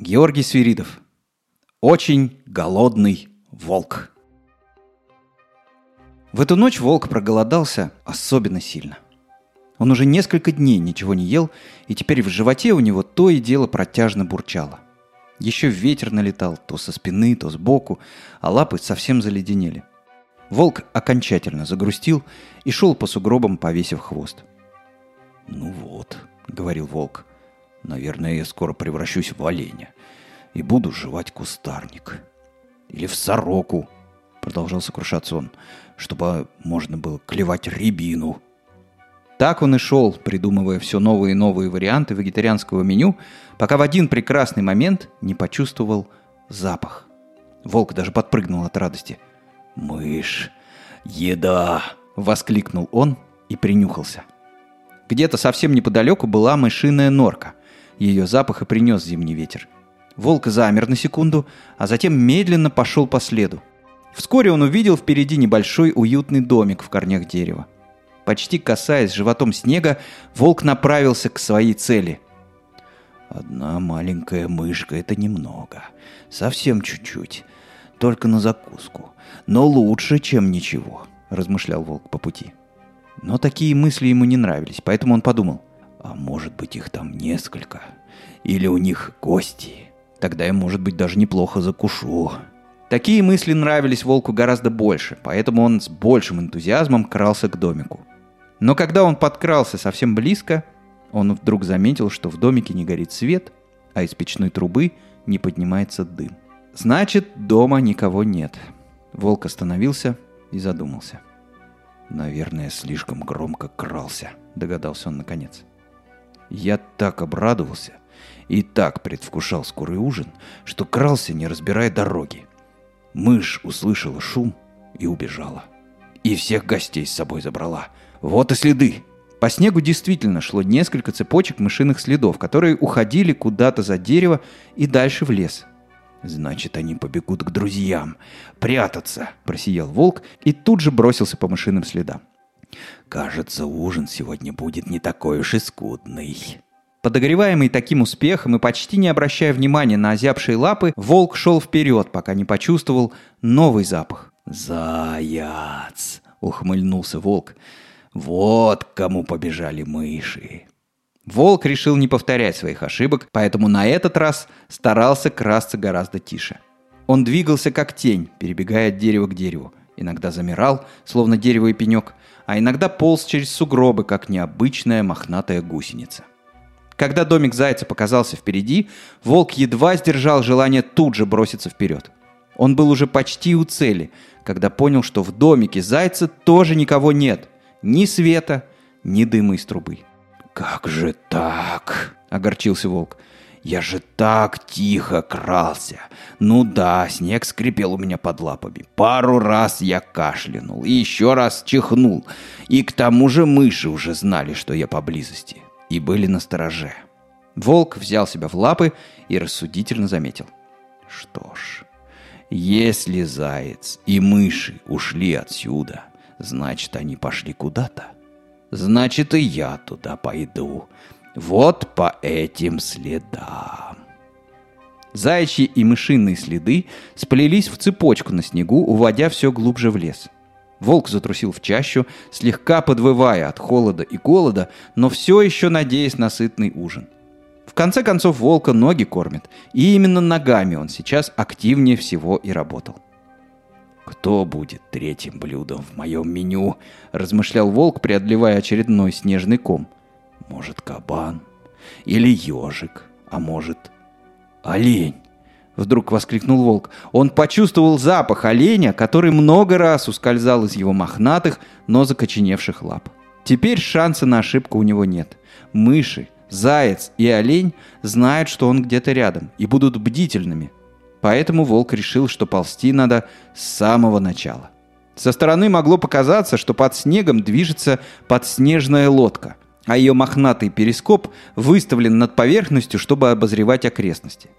Георгий Свиридов. Очень голодный волк. В эту ночь волк проголодался особенно сильно. Он уже несколько дней ничего не ел, и теперь в животе у него то и дело протяжно бурчало. Еще ветер налетал то со спины, то сбоку, а лапы совсем заледенели. Волк окончательно загрустил и шел по сугробам, повесив хвост. «Ну вот», — говорил волк, — «наверное, я скоро превращусь в оленя и буду жевать кустарник. Или в сороку», — продолжал сокрушаться он, — «чтобы можно было клевать рябину». Так он и шел, придумывая все новые и новые варианты вегетарианского меню, пока в один прекрасный момент не почувствовал запах. Волк даже подпрыгнул от радости. «Мышь! Еда!» — воскликнул он и принюхался. Где-то совсем неподалеку была мышиная норка. Ее запах и принес зимний ветер. Волк замер на секунду, а затем медленно пошел по следу. Вскоре он увидел впереди небольшой уютный домик в корнях дерева. Почти касаясь животом снега, волк направился к своей цели. «Одна маленькая мышка — это немного. Совсем чуть-чуть. Только на закуску. Но лучше, чем ничего», — размышлял волк по пути. Но такие мысли ему не нравились, поэтому он подумал. «А может быть, их там несколько? Или у них гости? Тогда я, может быть, даже неплохо закушу». Такие мысли нравились волку гораздо больше, поэтому он с большим энтузиазмом крался к домику. Но когда он подкрался совсем близко, он вдруг заметил, что в домике не горит свет, а из печной трубы не поднимается дым. Значит, дома никого нет. Волк остановился и задумался. «Наверное, слишком громко крался», — догадался он наконец. «Я так обрадовался и так предвкушал скорый ужин, что крался, не разбирая дороги. Мышь услышала шум и убежала. И всех гостей с собой забрала — вот и следы. По снегу действительно шло несколько цепочек мышиных следов, которые уходили куда-то за дерево и дальше в лес. «Значит, они побегут к друзьям. Прятаться!» – просиял волк и тут же бросился по мышиным следам. «Кажется, ужин сегодня будет не такой уж и скудный». Подогреваемый таким успехом и почти не обращая внимания на озябшие лапы, волк шел вперед, пока не почувствовал новый запах. «Заяц!» – ухмыльнулся волк. Вот кому побежали мыши. Волк решил не повторять своих ошибок, поэтому на этот раз старался красться гораздо тише. Он двигался как тень, перебегая от дерева к дереву. Иногда замирал, словно дерево и пенек, а иногда полз через сугробы, как необычная мохнатая гусеница. Когда домик зайца показался впереди, волк едва сдержал желание тут же броситься вперед. Он был уже почти у цели, когда понял, что в домике зайца тоже никого нет – ни света, ни дыма из трубы. «Как же так?» — огорчился волк. «Я же так тихо крался. Ну да, снег скрипел у меня под лапами. Пару раз я кашлянул и еще раз чихнул. И к тому же мыши уже знали, что я поблизости. И были на стороже». Волк взял себя в лапы и рассудительно заметил. «Что ж, если заяц и мыши ушли отсюда, Значит, они пошли куда-то. Значит, и я туда пойду. Вот по этим следам. Заячьи и мышиные следы сплелись в цепочку на снегу, уводя все глубже в лес. Волк затрусил в чащу, слегка подвывая от холода и голода, но все еще надеясь на сытный ужин. В конце концов, волка ноги кормят, и именно ногами он сейчас активнее всего и работал. «Кто будет третьим блюдом в моем меню?» – размышлял волк, преодолевая очередной снежный ком. «Может, кабан? Или ежик? А может, олень?» Вдруг воскликнул волк. Он почувствовал запах оленя, который много раз ускользал из его мохнатых, но закоченевших лап. Теперь шанса на ошибку у него нет. Мыши, заяц и олень знают, что он где-то рядом, и будут бдительными, Поэтому волк решил, что ползти надо с самого начала. Со стороны могло показаться, что под снегом движется подснежная лодка, а ее мохнатый перископ выставлен над поверхностью, чтобы обозревать окрестности.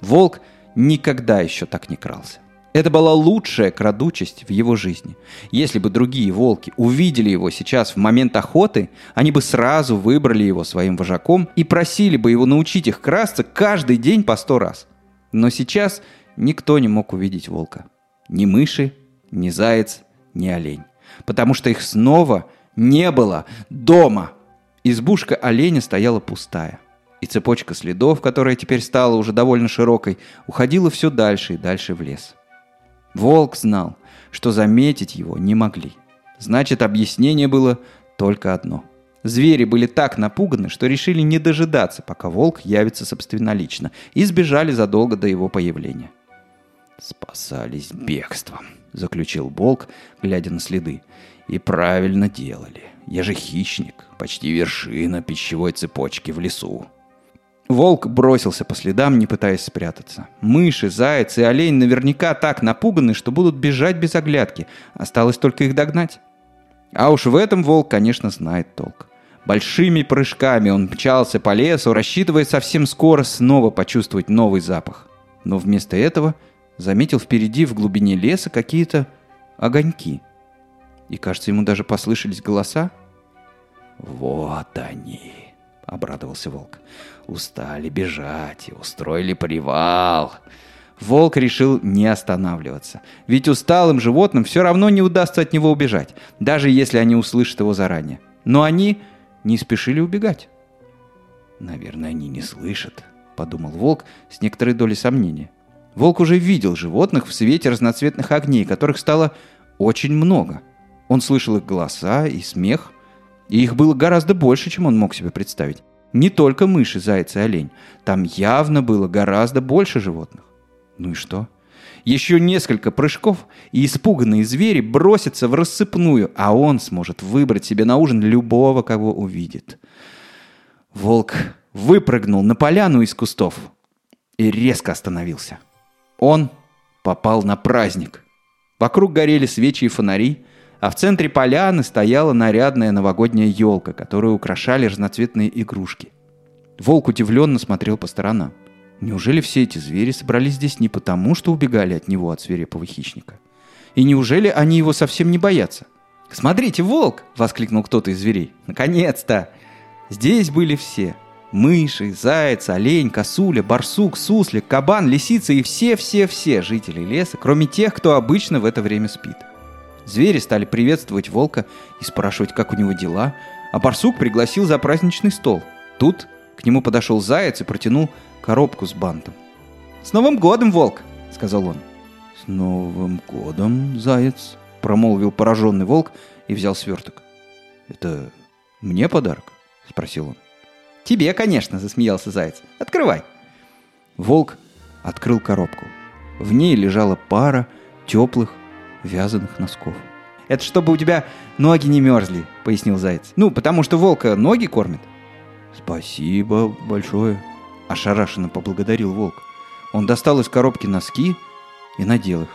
Волк никогда еще так не крался. Это была лучшая крадучесть в его жизни. Если бы другие волки увидели его сейчас в момент охоты, они бы сразу выбрали его своим вожаком и просили бы его научить их красться каждый день по сто раз. Но сейчас никто не мог увидеть волка. Ни мыши, ни заяц, ни олень. Потому что их снова не было дома. Избушка оленя стояла пустая. И цепочка следов, которая теперь стала уже довольно широкой, уходила все дальше и дальше в лес. Волк знал, что заметить его не могли. Значит, объяснение было только одно. Звери были так напуганы, что решили не дожидаться, пока волк явится собственнолично, и сбежали задолго до его появления. «Спасались бегством», — заключил волк, глядя на следы. «И правильно делали. Я же хищник, почти вершина пищевой цепочки в лесу». Волк бросился по следам, не пытаясь спрятаться. Мыши, заяц и олень наверняка так напуганы, что будут бежать без оглядки. Осталось только их догнать. А уж в этом волк, конечно, знает толк. Большими прыжками он мчался по лесу, рассчитывая совсем скоро снова почувствовать новый запах. Но вместо этого заметил впереди в глубине леса какие-то огоньки. И, кажется, ему даже послышались голоса. «Вот они!» — обрадовался волк. Устали бежать и устроили привал. Волк решил не останавливаться. Ведь усталым животным все равно не удастся от него убежать, даже если они услышат его заранее. Но они не спешили убегать. «Наверное, они не слышат», — подумал волк с некоторой долей сомнения. Волк уже видел животных в свете разноцветных огней, которых стало очень много. Он слышал их голоса и смех, и их было гораздо больше, чем он мог себе представить. Не только мыши, зайцы и олень. Там явно было гораздо больше животных. Ну и что? Еще несколько прыжков, и испуганные звери бросятся в рассыпную, а он сможет выбрать себе на ужин любого, кого увидит. Волк выпрыгнул на поляну из кустов и резко остановился. Он попал на праздник. Вокруг горели свечи и фонари, а в центре поляны стояла нарядная новогодняя елка, которую украшали разноцветные игрушки. Волк удивленно смотрел по сторонам. Неужели все эти звери собрались здесь не потому, что убегали от него, от свирепого хищника? И неужели они его совсем не боятся? «Смотрите, волк!» — воскликнул кто-то из зверей. «Наконец-то!» Здесь были все. Мыши, заяц, олень, косуля, барсук, суслик, кабан, лисица и все-все-все жители леса, кроме тех, кто обычно в это время спит. Звери стали приветствовать волка и спрашивать, как у него дела, а барсук пригласил за праздничный стол. Тут к нему подошел заяц и протянул коробку с бантом. «С Новым годом, волк!» — сказал он. «С Новым годом, заяц!» — промолвил пораженный волк и взял сверток. «Это мне подарок?» — спросил он. «Тебе, конечно!» — засмеялся заяц. «Открывай!» Волк открыл коробку. В ней лежала пара теплых вязаных носков. «Это чтобы у тебя ноги не мерзли», — пояснил заяц. «Ну, потому что волка ноги кормит». «Спасибо большое», — ошарашенно поблагодарил волк. Он достал из коробки носки и надел их.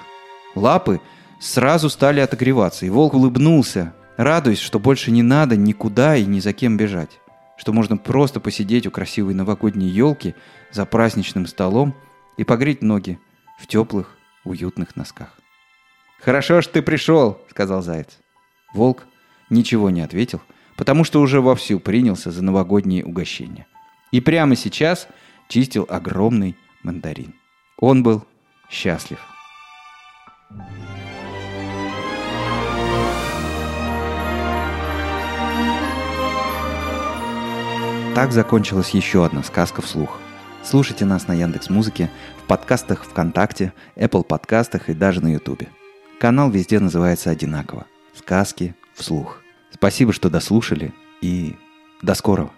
Лапы сразу стали отогреваться, и волк улыбнулся, радуясь, что больше не надо никуда и ни за кем бежать, что можно просто посидеть у красивой новогодней елки за праздничным столом и погреть ноги в теплых, уютных носках. «Хорошо, что ты пришел», — сказал заяц. Волк ничего не ответил, потому что уже вовсю принялся за новогодние угощения. И прямо сейчас чистил огромный мандарин. Он был счастлив. Так закончилась еще одна сказка вслух. Слушайте нас на Яндекс Музыке, в подкастах ВКонтакте, Apple подкастах и даже на Ютубе. Канал везде называется одинаково. Сказки вслух. Спасибо, что дослушали и до скорого.